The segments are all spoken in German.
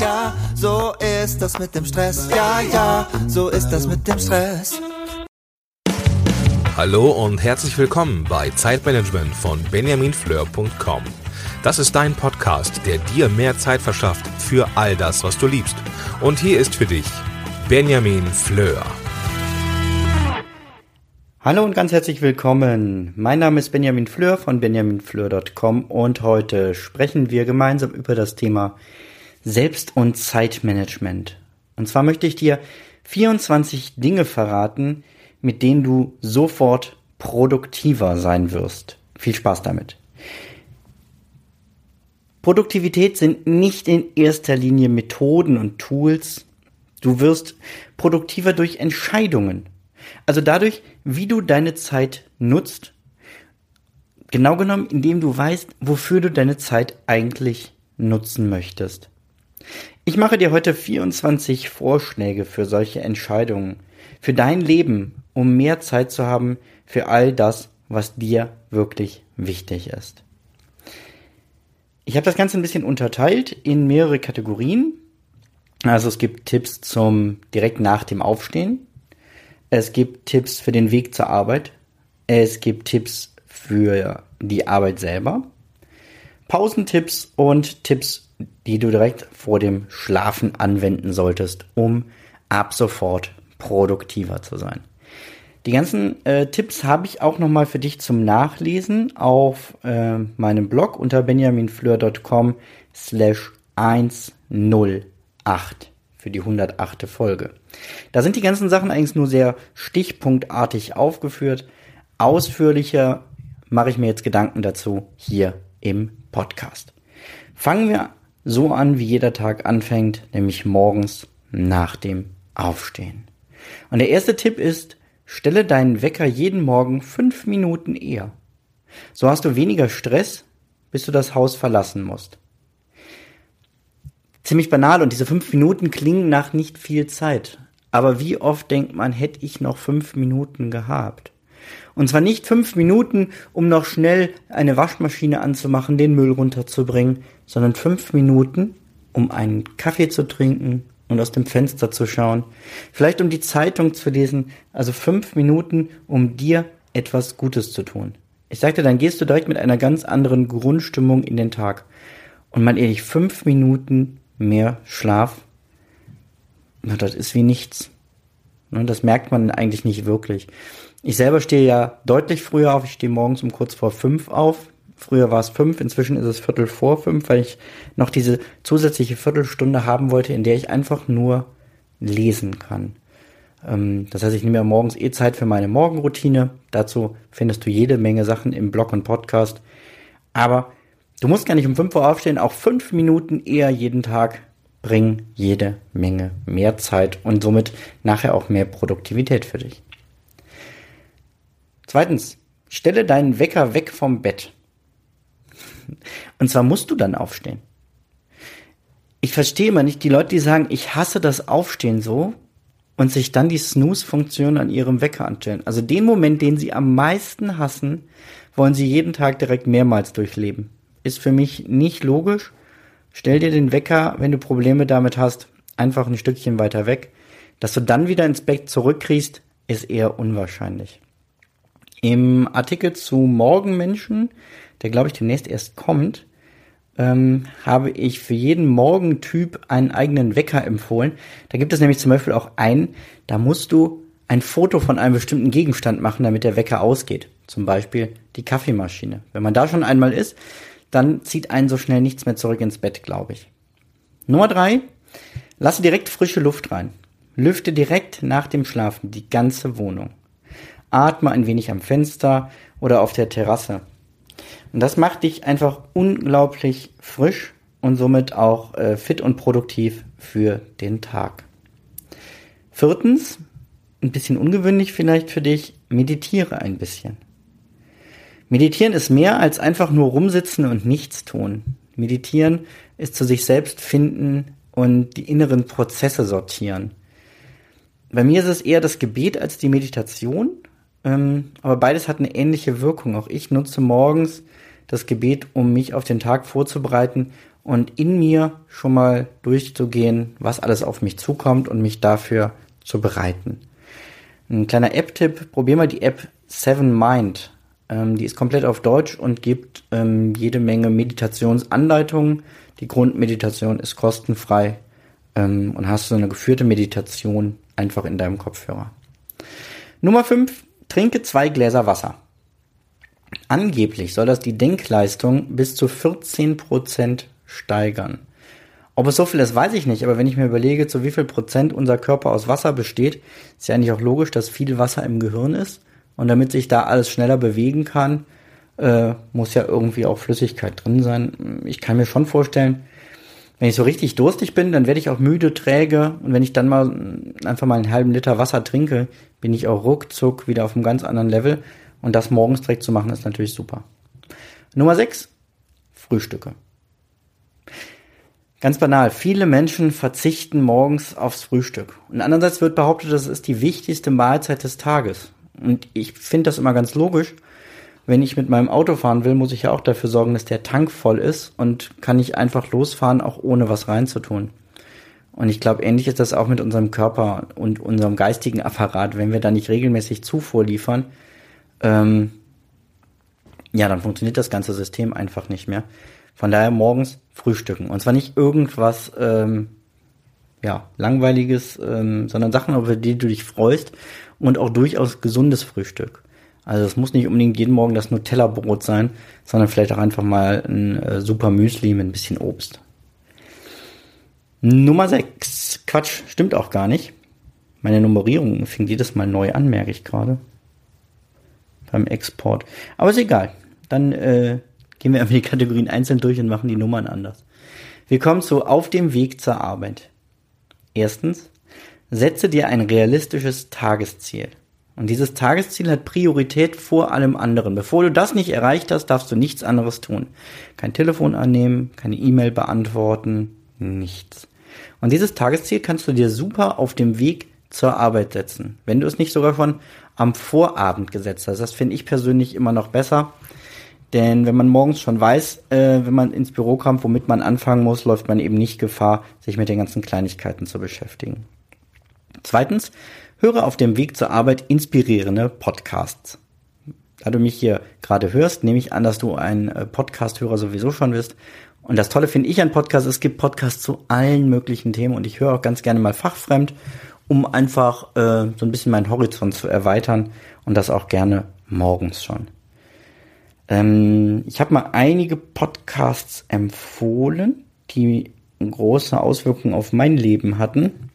ja, so ist das mit dem Stress. Ja, ja, so ist das mit dem Stress. Hallo und herzlich willkommen bei Zeitmanagement von benjaminfleur.com. Das ist dein Podcast, der dir mehr Zeit verschafft für all das, was du liebst. Und hier ist für dich Benjamin Fleur. Hallo und ganz herzlich willkommen. Mein Name ist Benjamin Fleur von benjaminfleur.com und heute sprechen wir gemeinsam über das Thema Selbst- und Zeitmanagement. Und zwar möchte ich dir 24 Dinge verraten, mit denen du sofort produktiver sein wirst. Viel Spaß damit. Produktivität sind nicht in erster Linie Methoden und Tools. Du wirst produktiver durch Entscheidungen. Also dadurch, wie du deine Zeit nutzt. Genau genommen, indem du weißt, wofür du deine Zeit eigentlich nutzen möchtest. Ich mache dir heute 24 Vorschläge für solche Entscheidungen, für dein Leben, um mehr Zeit zu haben für all das, was dir wirklich wichtig ist. Ich habe das Ganze ein bisschen unterteilt in mehrere Kategorien. Also es gibt Tipps zum direkt nach dem Aufstehen. Es gibt Tipps für den Weg zur Arbeit. Es gibt Tipps für die Arbeit selber. Pausentipps und Tipps, die du direkt vor dem Schlafen anwenden solltest, um ab sofort produktiver zu sein. Die ganzen äh, Tipps habe ich auch nochmal für dich zum Nachlesen auf äh, meinem Blog unter benjaminfleur.com slash 108 für die 108. Folge. Da sind die ganzen Sachen eigentlich nur sehr stichpunktartig aufgeführt. Ausführlicher mache ich mir jetzt Gedanken dazu hier im Podcast. Fangen wir so an, wie jeder Tag anfängt, nämlich morgens nach dem Aufstehen. Und der erste Tipp ist, Stelle deinen Wecker jeden Morgen fünf Minuten eher. So hast du weniger Stress, bis du das Haus verlassen musst. Ziemlich banal und diese fünf Minuten klingen nach nicht viel Zeit. Aber wie oft denkt man, hätte ich noch fünf Minuten gehabt? Und zwar nicht fünf Minuten, um noch schnell eine Waschmaschine anzumachen, den Müll runterzubringen, sondern fünf Minuten, um einen Kaffee zu trinken, und aus dem Fenster zu schauen. Vielleicht um die Zeitung zu lesen. Also fünf Minuten, um dir etwas Gutes zu tun. Ich sagte, dann gehst du direkt mit einer ganz anderen Grundstimmung in den Tag. Und mal ehrlich, fünf Minuten mehr Schlaf, na, das ist wie nichts. Ne, das merkt man eigentlich nicht wirklich. Ich selber stehe ja deutlich früher auf. Ich stehe morgens um kurz vor fünf auf. Früher war es fünf, inzwischen ist es Viertel vor fünf, weil ich noch diese zusätzliche Viertelstunde haben wollte, in der ich einfach nur lesen kann. Ähm, das heißt, ich nehme ja morgens eh Zeit für meine Morgenroutine. Dazu findest du jede Menge Sachen im Blog und Podcast. Aber du musst gar nicht um fünf Uhr aufstehen, auch fünf Minuten eher jeden Tag bringen jede Menge mehr Zeit und somit nachher auch mehr Produktivität für dich. Zweitens, stelle deinen Wecker weg vom Bett. Und zwar musst du dann aufstehen. Ich verstehe immer nicht die Leute, die sagen, ich hasse das Aufstehen so und sich dann die Snooze-Funktion an ihrem Wecker anstellen. Also den Moment, den sie am meisten hassen, wollen sie jeden Tag direkt mehrmals durchleben. Ist für mich nicht logisch. Stell dir den Wecker, wenn du Probleme damit hast, einfach ein Stückchen weiter weg. Dass du dann wieder ins Bett zurückkriegst, ist eher unwahrscheinlich. Im Artikel zu Morgenmenschen der glaube ich demnächst erst kommt, ähm, habe ich für jeden Morgentyp einen eigenen Wecker empfohlen. Da gibt es nämlich zum Beispiel auch einen, da musst du ein Foto von einem bestimmten Gegenstand machen, damit der Wecker ausgeht. Zum Beispiel die Kaffeemaschine. Wenn man da schon einmal ist, dann zieht einen so schnell nichts mehr zurück ins Bett, glaube ich. Nummer drei, lasse direkt frische Luft rein. Lüfte direkt nach dem Schlafen die ganze Wohnung. Atme ein wenig am Fenster oder auf der Terrasse. Und das macht dich einfach unglaublich frisch und somit auch äh, fit und produktiv für den Tag. Viertens, ein bisschen ungewöhnlich vielleicht für dich, meditiere ein bisschen. Meditieren ist mehr als einfach nur rumsitzen und nichts tun. Meditieren ist zu sich selbst finden und die inneren Prozesse sortieren. Bei mir ist es eher das Gebet als die Meditation, ähm, aber beides hat eine ähnliche Wirkung. Auch ich nutze morgens das Gebet, um mich auf den Tag vorzubereiten und in mir schon mal durchzugehen, was alles auf mich zukommt und mich dafür zu bereiten. Ein kleiner App-Tipp, probier mal die App Seven Mind. Ähm, die ist komplett auf Deutsch und gibt ähm, jede Menge Meditationsanleitungen. Die Grundmeditation ist kostenfrei und hast so eine geführte Meditation einfach in deinem Kopfhörer. Nummer 5, trinke zwei Gläser Wasser. Angeblich soll das die Denkleistung bis zu 14% steigern. Ob es so viel ist, weiß ich nicht, aber wenn ich mir überlege, zu wie viel Prozent unser Körper aus Wasser besteht, ist ja eigentlich auch logisch, dass viel Wasser im Gehirn ist. Und damit sich da alles schneller bewegen kann, äh, muss ja irgendwie auch Flüssigkeit drin sein. Ich kann mir schon vorstellen, wenn ich so richtig durstig bin, dann werde ich auch müde, träge. Und wenn ich dann mal einfach mal einen halben Liter Wasser trinke, bin ich auch ruckzuck wieder auf einem ganz anderen Level. Und das morgens direkt zu machen, ist natürlich super. Nummer 6, Frühstücke. Ganz banal, viele Menschen verzichten morgens aufs Frühstück. Und andererseits wird behauptet, das ist die wichtigste Mahlzeit des Tages. Und ich finde das immer ganz logisch. Wenn ich mit meinem Auto fahren will, muss ich ja auch dafür sorgen, dass der Tank voll ist und kann nicht einfach losfahren, auch ohne was reinzutun. Und ich glaube, ähnlich ist das auch mit unserem Körper und unserem geistigen Apparat. Wenn wir da nicht regelmäßig Zufuhr liefern, ähm, ja, dann funktioniert das ganze System einfach nicht mehr. Von daher morgens frühstücken. Und zwar nicht irgendwas, ähm, ja, langweiliges, ähm, sondern Sachen, über die du dich freust und auch durchaus gesundes Frühstück. Also es muss nicht unbedingt jeden Morgen das Nutella-Brot sein, sondern vielleicht auch einfach mal ein äh, super Müsli mit ein bisschen Obst. Nummer 6. Quatsch, stimmt auch gar nicht. Meine Nummerierung fing jedes Mal neu an, merke ich gerade. Beim Export. Aber ist egal. Dann äh, Gehen wir einfach die Kategorien einzeln durch und machen die Nummern anders. Wir kommen zu auf dem Weg zur Arbeit. Erstens, setze dir ein realistisches Tagesziel. Und dieses Tagesziel hat Priorität vor allem anderen. Bevor du das nicht erreicht hast, darfst du nichts anderes tun. Kein Telefon annehmen, keine E-Mail beantworten, nichts. Und dieses Tagesziel kannst du dir super auf dem Weg zur Arbeit setzen. Wenn du es nicht sogar schon am Vorabend gesetzt hast. Das finde ich persönlich immer noch besser. Denn wenn man morgens schon weiß, äh, wenn man ins Büro kommt, womit man anfangen muss, läuft man eben nicht Gefahr, sich mit den ganzen Kleinigkeiten zu beschäftigen. Zweitens, höre auf dem Weg zur Arbeit inspirierende Podcasts. Da du mich hier gerade hörst, nehme ich an, dass du ein äh, Podcast-Hörer sowieso schon bist. Und das Tolle finde ich an Podcasts, es gibt Podcasts zu allen möglichen Themen und ich höre auch ganz gerne mal fachfremd, um einfach äh, so ein bisschen meinen Horizont zu erweitern und das auch gerne morgens schon. Ähm, ich habe mal einige Podcasts empfohlen, die große Auswirkungen auf mein Leben hatten.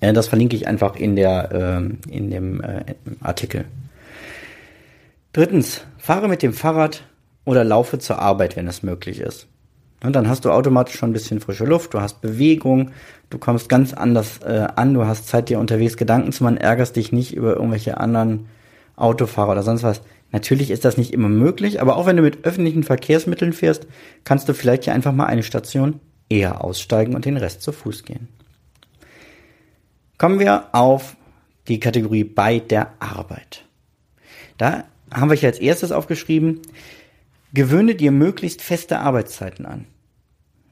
Äh, das verlinke ich einfach in der äh, in dem äh, Artikel. Drittens, fahre mit dem Fahrrad oder laufe zur Arbeit, wenn es möglich ist. Und dann hast du automatisch schon ein bisschen frische Luft, du hast Bewegung, du kommst ganz anders äh, an, du hast Zeit, dir unterwegs Gedanken zu machen, ärgerst dich nicht über irgendwelche anderen Autofahrer oder sonst was. Natürlich ist das nicht immer möglich, aber auch wenn du mit öffentlichen Verkehrsmitteln fährst, kannst du vielleicht hier einfach mal eine Station eher aussteigen und den Rest zu Fuß gehen. Kommen wir auf die Kategorie bei der Arbeit. Da haben wir hier als erstes aufgeschrieben, gewöhne dir möglichst feste Arbeitszeiten an.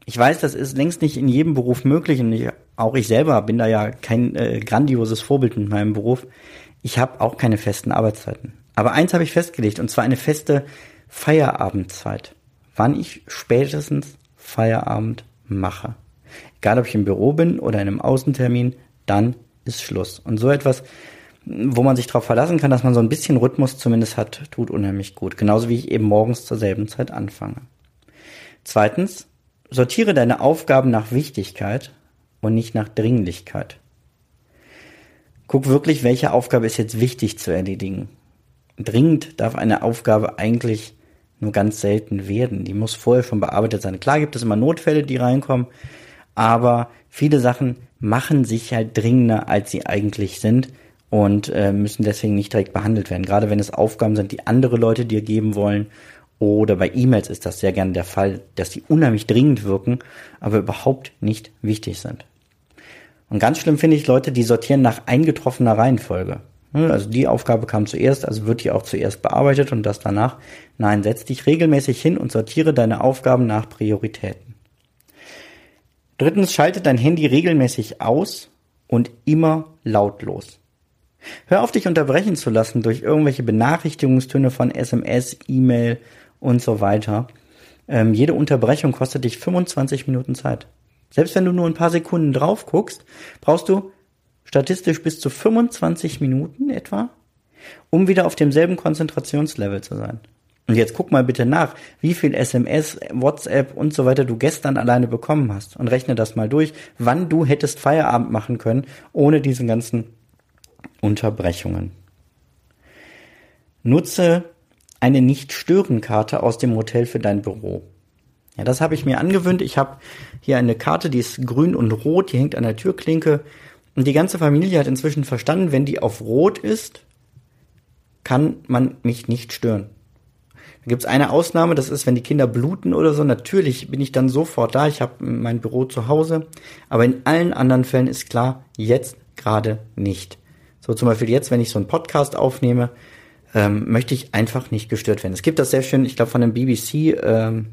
Ich weiß, das ist längst nicht in jedem Beruf möglich und ich, auch ich selber bin da ja kein äh, grandioses Vorbild mit meinem Beruf. Ich habe auch keine festen Arbeitszeiten. Aber eins habe ich festgelegt, und zwar eine feste Feierabendzeit. Wann ich spätestens Feierabend mache. Egal, ob ich im Büro bin oder in einem Außentermin, dann ist Schluss. Und so etwas, wo man sich darauf verlassen kann, dass man so ein bisschen Rhythmus zumindest hat, tut unheimlich gut. Genauso wie ich eben morgens zur selben Zeit anfange. Zweitens, sortiere deine Aufgaben nach Wichtigkeit und nicht nach Dringlichkeit. Guck wirklich, welche Aufgabe ist jetzt wichtig zu erledigen dringend darf eine Aufgabe eigentlich nur ganz selten werden. Die muss vorher schon bearbeitet sein. Klar gibt es immer Notfälle, die reinkommen, aber viele Sachen machen sich halt dringender, als sie eigentlich sind und äh, müssen deswegen nicht direkt behandelt werden. Gerade wenn es Aufgaben sind, die andere Leute dir geben wollen oder bei E-Mails ist das sehr gerne der Fall, dass die unheimlich dringend wirken, aber überhaupt nicht wichtig sind. Und ganz schlimm finde ich Leute, die sortieren nach eingetroffener Reihenfolge. Ne, also die Aufgabe kam zuerst, also wird die auch zuerst bearbeitet und das danach. Nein, setz dich regelmäßig hin und sortiere deine Aufgaben nach Prioritäten. Drittens, schalte dein Handy regelmäßig aus und immer lautlos. Hör auf, dich unterbrechen zu lassen durch irgendwelche Benachrichtigungstöne von SMS, E-Mail und so weiter. Ähm, jede Unterbrechung kostet dich 25 Minuten Zeit. Selbst wenn du nur ein paar Sekunden drauf guckst, brauchst du statistisch bis zu 25 Minuten etwa, um wieder auf demselben Konzentrationslevel zu sein. Und jetzt guck mal bitte nach, wie viel SMS, WhatsApp und so weiter du gestern alleine bekommen hast und rechne das mal durch, wann du hättest Feierabend machen können ohne diese ganzen Unterbrechungen. Nutze eine Nicht-Stören-Karte aus dem Hotel für dein Büro. Ja, das habe ich mir angewöhnt. Ich habe hier eine Karte, die ist grün und rot, die hängt an der Türklinke. Und die ganze Familie hat inzwischen verstanden, wenn die auf rot ist, kann man mich nicht stören. Da gibt's eine Ausnahme, das ist, wenn die Kinder bluten oder so. Natürlich bin ich dann sofort da. Ich habe mein Büro zu Hause. Aber in allen anderen Fällen ist klar, jetzt gerade nicht. So zum Beispiel jetzt, wenn ich so einen Podcast aufnehme, ähm, möchte ich einfach nicht gestört werden. Es gibt das sehr schön, ich glaube, von einem BBC ähm,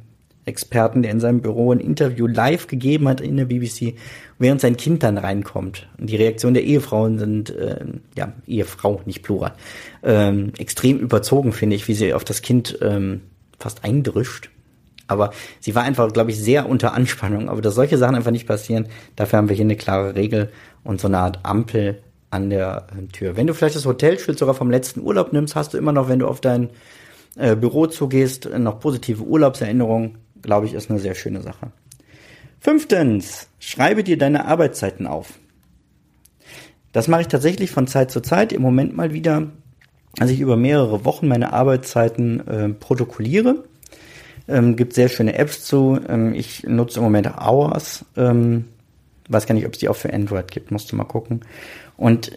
der in seinem Büro ein Interview live gegeben hat in der BBC, während sein Kind dann reinkommt. Und die Reaktion der Ehefrauen sind, äh, ja, Ehefrau, nicht Plural, ähm, extrem überzogen, finde ich, wie sie auf das Kind ähm, fast eindrischt. Aber sie war einfach, glaube ich, sehr unter Anspannung. Aber dass solche Sachen einfach nicht passieren, dafür haben wir hier eine klare Regel und so eine Art Ampel an der äh, Tür. Wenn du vielleicht das Hotelschild sogar vom letzten Urlaub nimmst, hast du immer noch, wenn du auf dein äh, Büro zugehst, noch positive Urlaubserinnerungen glaube ich, ist eine sehr schöne Sache. Fünftens, schreibe dir deine Arbeitszeiten auf. Das mache ich tatsächlich von Zeit zu Zeit, im Moment mal wieder, als ich über mehrere Wochen meine Arbeitszeiten äh, protokolliere. Ähm, gibt sehr schöne Apps zu. Ähm, ich nutze im Moment Hours. Ähm, weiß gar nicht, ob es die auch für Android gibt, musst du mal gucken. Und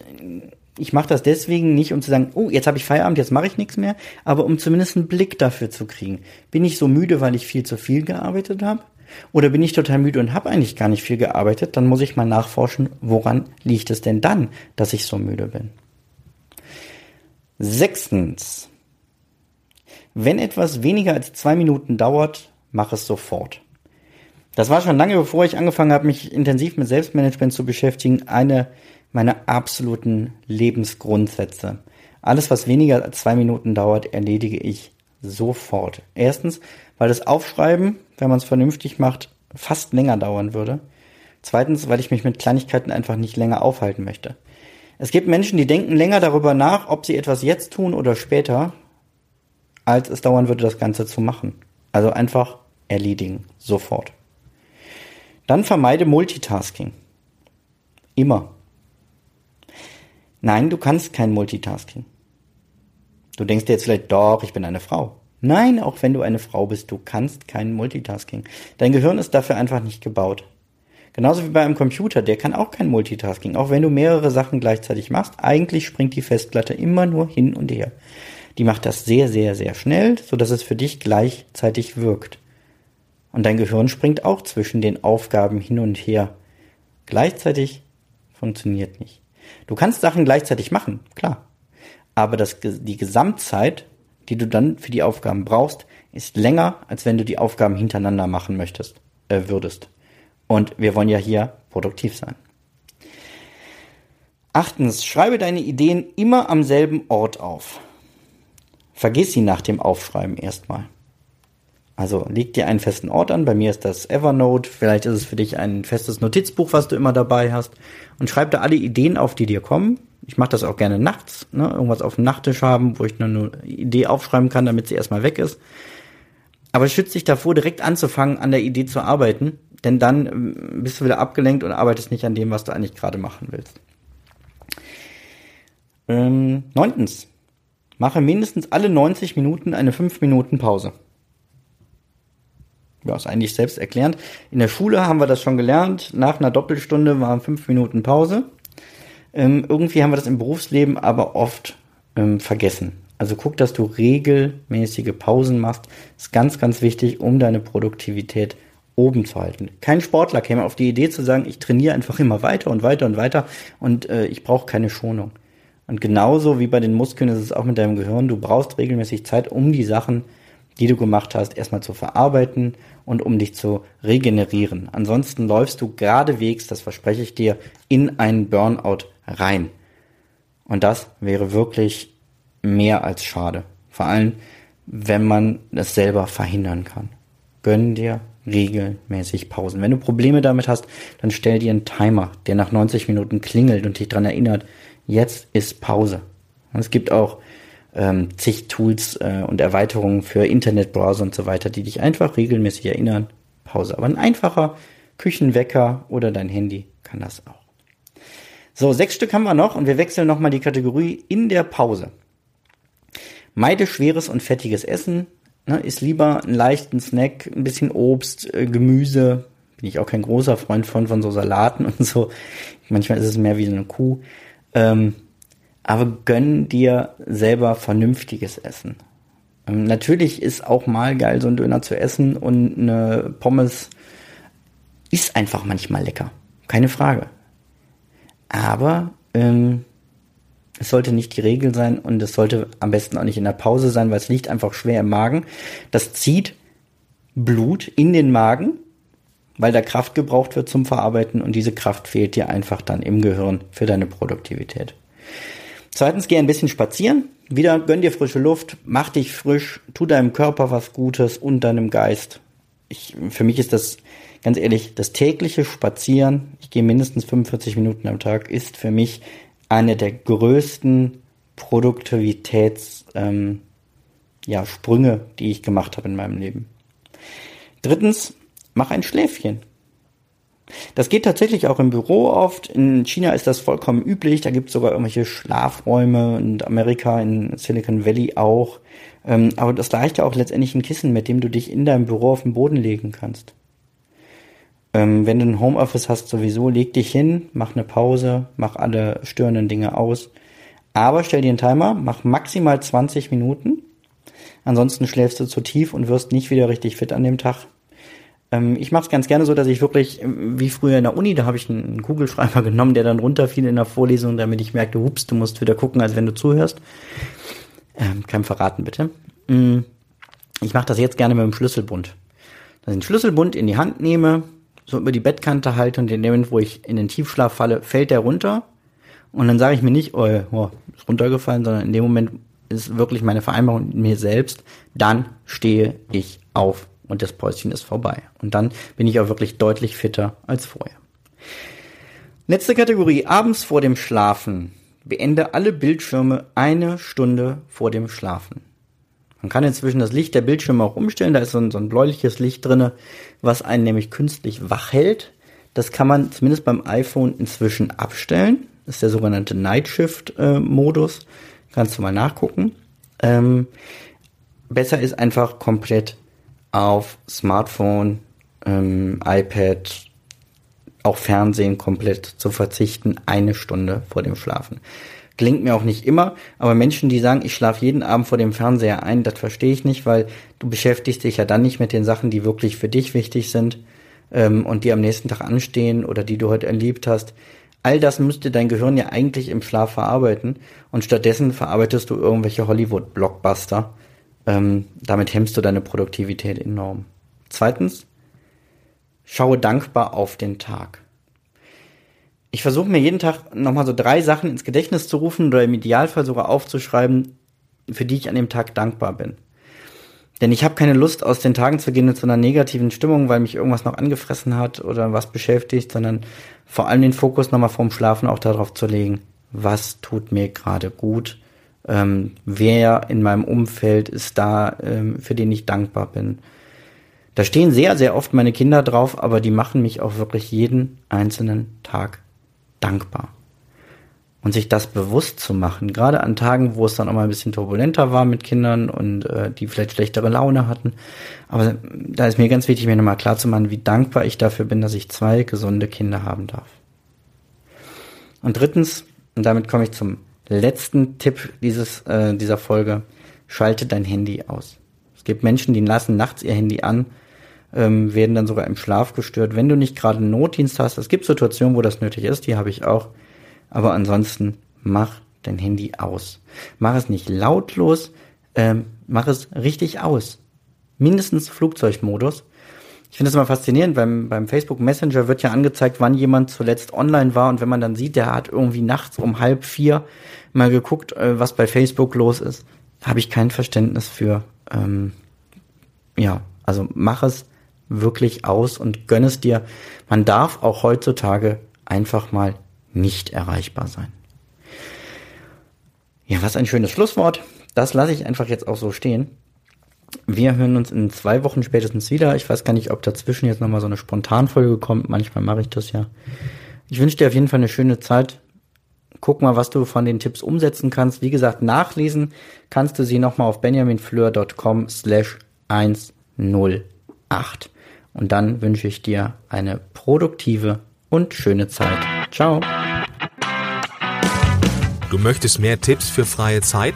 ich mache das deswegen nicht, um zu sagen, oh, jetzt habe ich Feierabend, jetzt mache ich nichts mehr, aber um zumindest einen Blick dafür zu kriegen. Bin ich so müde, weil ich viel zu viel gearbeitet habe? Oder bin ich total müde und habe eigentlich gar nicht viel gearbeitet? Dann muss ich mal nachforschen, woran liegt es denn dann, dass ich so müde bin? Sechstens. Wenn etwas weniger als zwei Minuten dauert, mach es sofort. Das war schon lange bevor ich angefangen habe, mich intensiv mit Selbstmanagement zu beschäftigen, eine meine absoluten Lebensgrundsätze. Alles, was weniger als zwei Minuten dauert, erledige ich sofort. Erstens, weil das Aufschreiben, wenn man es vernünftig macht, fast länger dauern würde. Zweitens, weil ich mich mit Kleinigkeiten einfach nicht länger aufhalten möchte. Es gibt Menschen, die denken länger darüber nach, ob sie etwas jetzt tun oder später, als es dauern würde, das Ganze zu machen. Also einfach erledigen, sofort. Dann vermeide Multitasking. Immer. Nein, du kannst kein Multitasking. Du denkst dir jetzt vielleicht, doch, ich bin eine Frau. Nein, auch wenn du eine Frau bist, du kannst kein Multitasking. Dein Gehirn ist dafür einfach nicht gebaut. Genauso wie bei einem Computer, der kann auch kein Multitasking. Auch wenn du mehrere Sachen gleichzeitig machst, eigentlich springt die Festplatte immer nur hin und her. Die macht das sehr, sehr, sehr schnell, so dass es für dich gleichzeitig wirkt. Und dein Gehirn springt auch zwischen den Aufgaben hin und her. Gleichzeitig funktioniert nicht. Du kannst Sachen gleichzeitig machen, klar. Aber das, die Gesamtzeit, die du dann für die Aufgaben brauchst, ist länger, als wenn du die Aufgaben hintereinander machen möchtest, äh, würdest. Und wir wollen ja hier produktiv sein. Achtens, schreibe deine Ideen immer am selben Ort auf. Vergiss sie nach dem Aufschreiben erstmal. Also leg dir einen festen Ort an. Bei mir ist das Evernote. Vielleicht ist es für dich ein festes Notizbuch, was du immer dabei hast. Und schreib da alle Ideen auf, die dir kommen. Ich mache das auch gerne nachts. Ne? Irgendwas auf dem Nachttisch haben, wo ich nur eine Idee aufschreiben kann, damit sie erstmal weg ist. Aber schütze dich davor, direkt anzufangen, an der Idee zu arbeiten. Denn dann ähm, bist du wieder abgelenkt und arbeitest nicht an dem, was du eigentlich gerade machen willst. Ähm, neuntens. Mache mindestens alle 90 Minuten eine 5 Minuten Pause ja, ist eigentlich selbst erklärend. In der Schule haben wir das schon gelernt. Nach einer Doppelstunde waren fünf Minuten Pause. Ähm, irgendwie haben wir das im Berufsleben aber oft ähm, vergessen. Also guck, dass du regelmäßige Pausen machst. ist ganz, ganz wichtig, um deine Produktivität oben zu halten. Kein Sportler käme auf die Idee zu sagen, ich trainiere einfach immer weiter und weiter und weiter und äh, ich brauche keine Schonung. Und genauso wie bei den Muskeln ist es auch mit deinem Gehirn, du brauchst regelmäßig Zeit, um die Sachen die du gemacht hast, erstmal zu verarbeiten und um dich zu regenerieren. Ansonsten läufst du geradewegs, das verspreche ich dir, in einen Burnout rein. Und das wäre wirklich mehr als schade. Vor allem, wenn man es selber verhindern kann. Gönn dir regelmäßig Pausen. Wenn du Probleme damit hast, dann stell dir einen Timer, der nach 90 Minuten klingelt und dich daran erinnert, jetzt ist Pause. Und es gibt auch ähm, zig Tools äh, und Erweiterungen für Internetbrowser und so weiter, die dich einfach regelmäßig erinnern, Pause. Aber ein einfacher Küchenwecker oder dein Handy kann das auch. So, sechs Stück haben wir noch und wir wechseln nochmal die Kategorie in der Pause. Meide schweres und fettiges Essen, ne, ist lieber einen leichten Snack, ein bisschen Obst, äh, Gemüse. Bin ich auch kein großer Freund von, von so Salaten und so. Manchmal ist es mehr wie eine Kuh. Ähm, aber gönn dir selber vernünftiges Essen. Ähm, natürlich ist auch mal geil, so ein Döner zu essen und eine Pommes ist einfach manchmal lecker. Keine Frage. Aber ähm, es sollte nicht die Regel sein und es sollte am besten auch nicht in der Pause sein, weil es liegt einfach schwer im Magen. Das zieht Blut in den Magen, weil da Kraft gebraucht wird zum Verarbeiten und diese Kraft fehlt dir einfach dann im Gehirn für deine Produktivität. Zweitens, geh ein bisschen spazieren. Wieder gönn dir frische Luft, mach dich frisch, tu deinem Körper was Gutes und deinem Geist. Ich, für mich ist das, ganz ehrlich, das tägliche Spazieren, ich gehe mindestens 45 Minuten am Tag, ist für mich eine der größten Produktivitäts, ähm, ja, Sprünge, die ich gemacht habe in meinem Leben. Drittens, mach ein Schläfchen. Das geht tatsächlich auch im Büro oft. In China ist das vollkommen üblich. Da gibt es sogar irgendwelche Schlafräume und Amerika in Silicon Valley auch. Ähm, aber das reicht ja auch letztendlich ein Kissen, mit dem du dich in deinem Büro auf den Boden legen kannst. Ähm, wenn du ein Homeoffice hast, sowieso leg dich hin, mach eine Pause, mach alle störenden Dinge aus. Aber stell dir einen Timer, mach maximal 20 Minuten. Ansonsten schläfst du zu tief und wirst nicht wieder richtig fit an dem Tag. Ähm, ich mache es ganz gerne so, dass ich wirklich, ähm, wie früher in der Uni, da habe ich einen Kugelschreiber genommen, der dann runterfiel in der Vorlesung, damit ich merkte, hups, du musst wieder gucken, als wenn du zuhörst. Ähm, kein Verraten, bitte. Mm, ich mache das jetzt gerne mit dem Schlüsselbund. Dass ich den Schlüsselbund in die Hand nehme, so über die Bettkante halte und in dem Moment, wo ich in den Tiefschlaf falle, fällt der runter. Und dann sage ich mir nicht, oh, oh, ist runtergefallen, sondern in dem Moment ist wirklich meine Vereinbarung mit mir selbst, dann stehe ich auf und das Päuschen ist vorbei. Und dann bin ich auch wirklich deutlich fitter als vorher. Letzte Kategorie, abends vor dem Schlafen. Beende alle Bildschirme eine Stunde vor dem Schlafen. Man kann inzwischen das Licht der Bildschirme auch umstellen, da ist so ein, so ein bläuliches Licht drinne, was einen nämlich künstlich wach hält. Das kann man zumindest beim iPhone inzwischen abstellen. Das ist der sogenannte Night Shift äh, Modus. Kannst du mal nachgucken. Ähm, besser ist einfach komplett auf Smartphone, ähm, iPad, auch Fernsehen komplett zu verzichten, eine Stunde vor dem Schlafen. Klingt mir auch nicht immer, aber Menschen, die sagen, ich schlafe jeden Abend vor dem Fernseher ein, das verstehe ich nicht, weil du beschäftigst dich ja dann nicht mit den Sachen, die wirklich für dich wichtig sind ähm, und die am nächsten Tag anstehen oder die du heute erlebt hast. All das müsste dein Gehirn ja eigentlich im Schlaf verarbeiten und stattdessen verarbeitest du irgendwelche Hollywood-Blockbuster ähm, damit hemmst du deine Produktivität enorm. Zweitens, schaue dankbar auf den Tag. Ich versuche mir jeden Tag nochmal so drei Sachen ins Gedächtnis zu rufen oder im Idealfall sogar aufzuschreiben, für die ich an dem Tag dankbar bin. Denn ich habe keine Lust, aus den Tagen zu gehen mit so einer negativen Stimmung, weil mich irgendwas noch angefressen hat oder was beschäftigt, sondern vor allem den Fokus nochmal vorm Schlafen auch darauf zu legen, was tut mir gerade gut ähm, wer in meinem Umfeld ist da, ähm, für den ich dankbar bin. Da stehen sehr, sehr oft meine Kinder drauf, aber die machen mich auch wirklich jeden einzelnen Tag dankbar. Und sich das bewusst zu machen, gerade an Tagen, wo es dann auch mal ein bisschen turbulenter war mit Kindern und äh, die vielleicht schlechtere Laune hatten. Aber da ist mir ganz wichtig, mir nochmal klar zu machen, wie dankbar ich dafür bin, dass ich zwei gesunde Kinder haben darf. Und drittens, und damit komme ich zum letzten Tipp dieses, äh, dieser Folge, schalte dein Handy aus. Es gibt Menschen, die lassen nachts ihr Handy an, ähm, werden dann sogar im Schlaf gestört. Wenn du nicht gerade einen Notdienst hast, es gibt Situationen, wo das nötig ist, die habe ich auch. Aber ansonsten mach dein Handy aus. Mach es nicht lautlos, ähm, mach es richtig aus. mindestens Flugzeugmodus. Ich finde das immer faszinierend, beim, beim Facebook Messenger wird ja angezeigt, wann jemand zuletzt online war und wenn man dann sieht, der hat irgendwie nachts um halb vier mal geguckt, äh, was bei Facebook los ist, habe ich kein Verständnis für. Ähm, ja, also mach es wirklich aus und gönn es dir. Man darf auch heutzutage einfach mal nicht erreichbar sein. Ja, was ein schönes Schlusswort. Das lasse ich einfach jetzt auch so stehen. Wir hören uns in zwei Wochen spätestens wieder. Ich weiß gar nicht, ob dazwischen jetzt nochmal so eine Spontanfolge kommt. Manchmal mache ich das ja. Ich wünsche dir auf jeden Fall eine schöne Zeit. Guck mal, was du von den Tipps umsetzen kannst. Wie gesagt, nachlesen kannst du sie nochmal auf benjaminfleur.com slash 108. Und dann wünsche ich dir eine produktive und schöne Zeit. Ciao. Du möchtest mehr Tipps für freie Zeit?